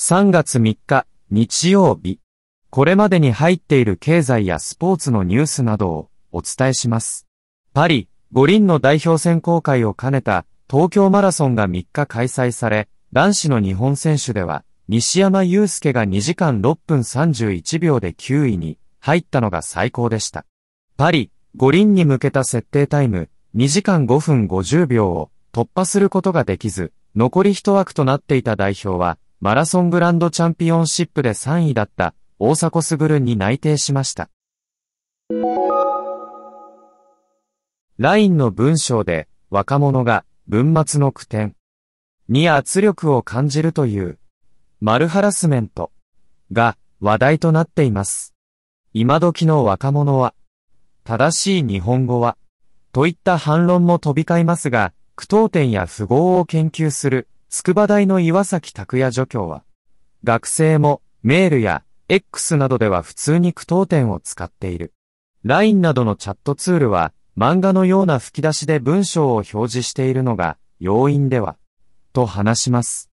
3月3日、日曜日。これまでに入っている経済やスポーツのニュースなどをお伝えします。パリ、五輪の代表選考会を兼ねた東京マラソンが3日開催され、男子の日本選手では、西山雄介が2時間6分31秒で9位に入ったのが最高でした。パリ、五輪に向けた設定タイム、2時間5分50秒を突破することができず、残り1枠となっていた代表は、マラソングランドチャンピオンシップで3位だった大迫傑に内定しました。LINE の文章で若者が文末の句点に圧力を感じるというマルハラスメントが話題となっています。今時の若者は正しい日本語はといった反論も飛び交いますが、句読点や符号を研究する筑波大の岩崎拓也助教は、学生もメールや X などでは普通に句読点を使っている。LINE などのチャットツールは漫画のような吹き出しで文章を表示しているのが要因では、と話します。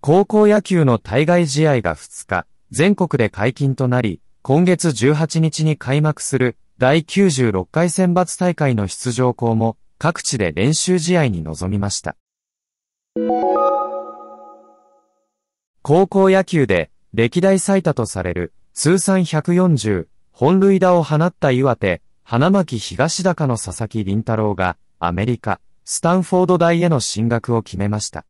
高校野球の対外試合が2日、全国で解禁となり、今月18日に開幕する第96回選抜大会の出場校も各地で練習試合に臨みました。高校野球で歴代最多とされる通算140本塁打を放った岩手、花巻東高の佐々木麟太郎がアメリカ、スタンフォード大への進学を決めました。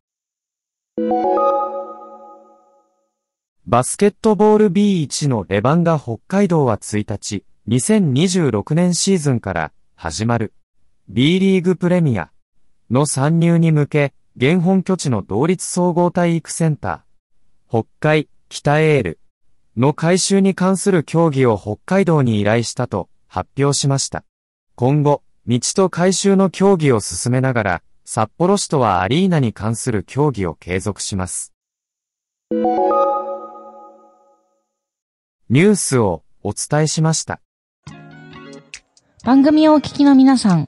バスケットボール B1 のレバンガ北海道は1日、2026年シーズンから始まる B リーグプレミアの参入に向け、現本拠地の同立総合体育センター、北海、北エールの改修に関する協議を北海道に依頼したと発表しました。今後、道と改修の協議を進めながら、札幌市とはアリーナに関する協議を継続します。ニュースをお伝えしました。番組をお聞きの皆さん、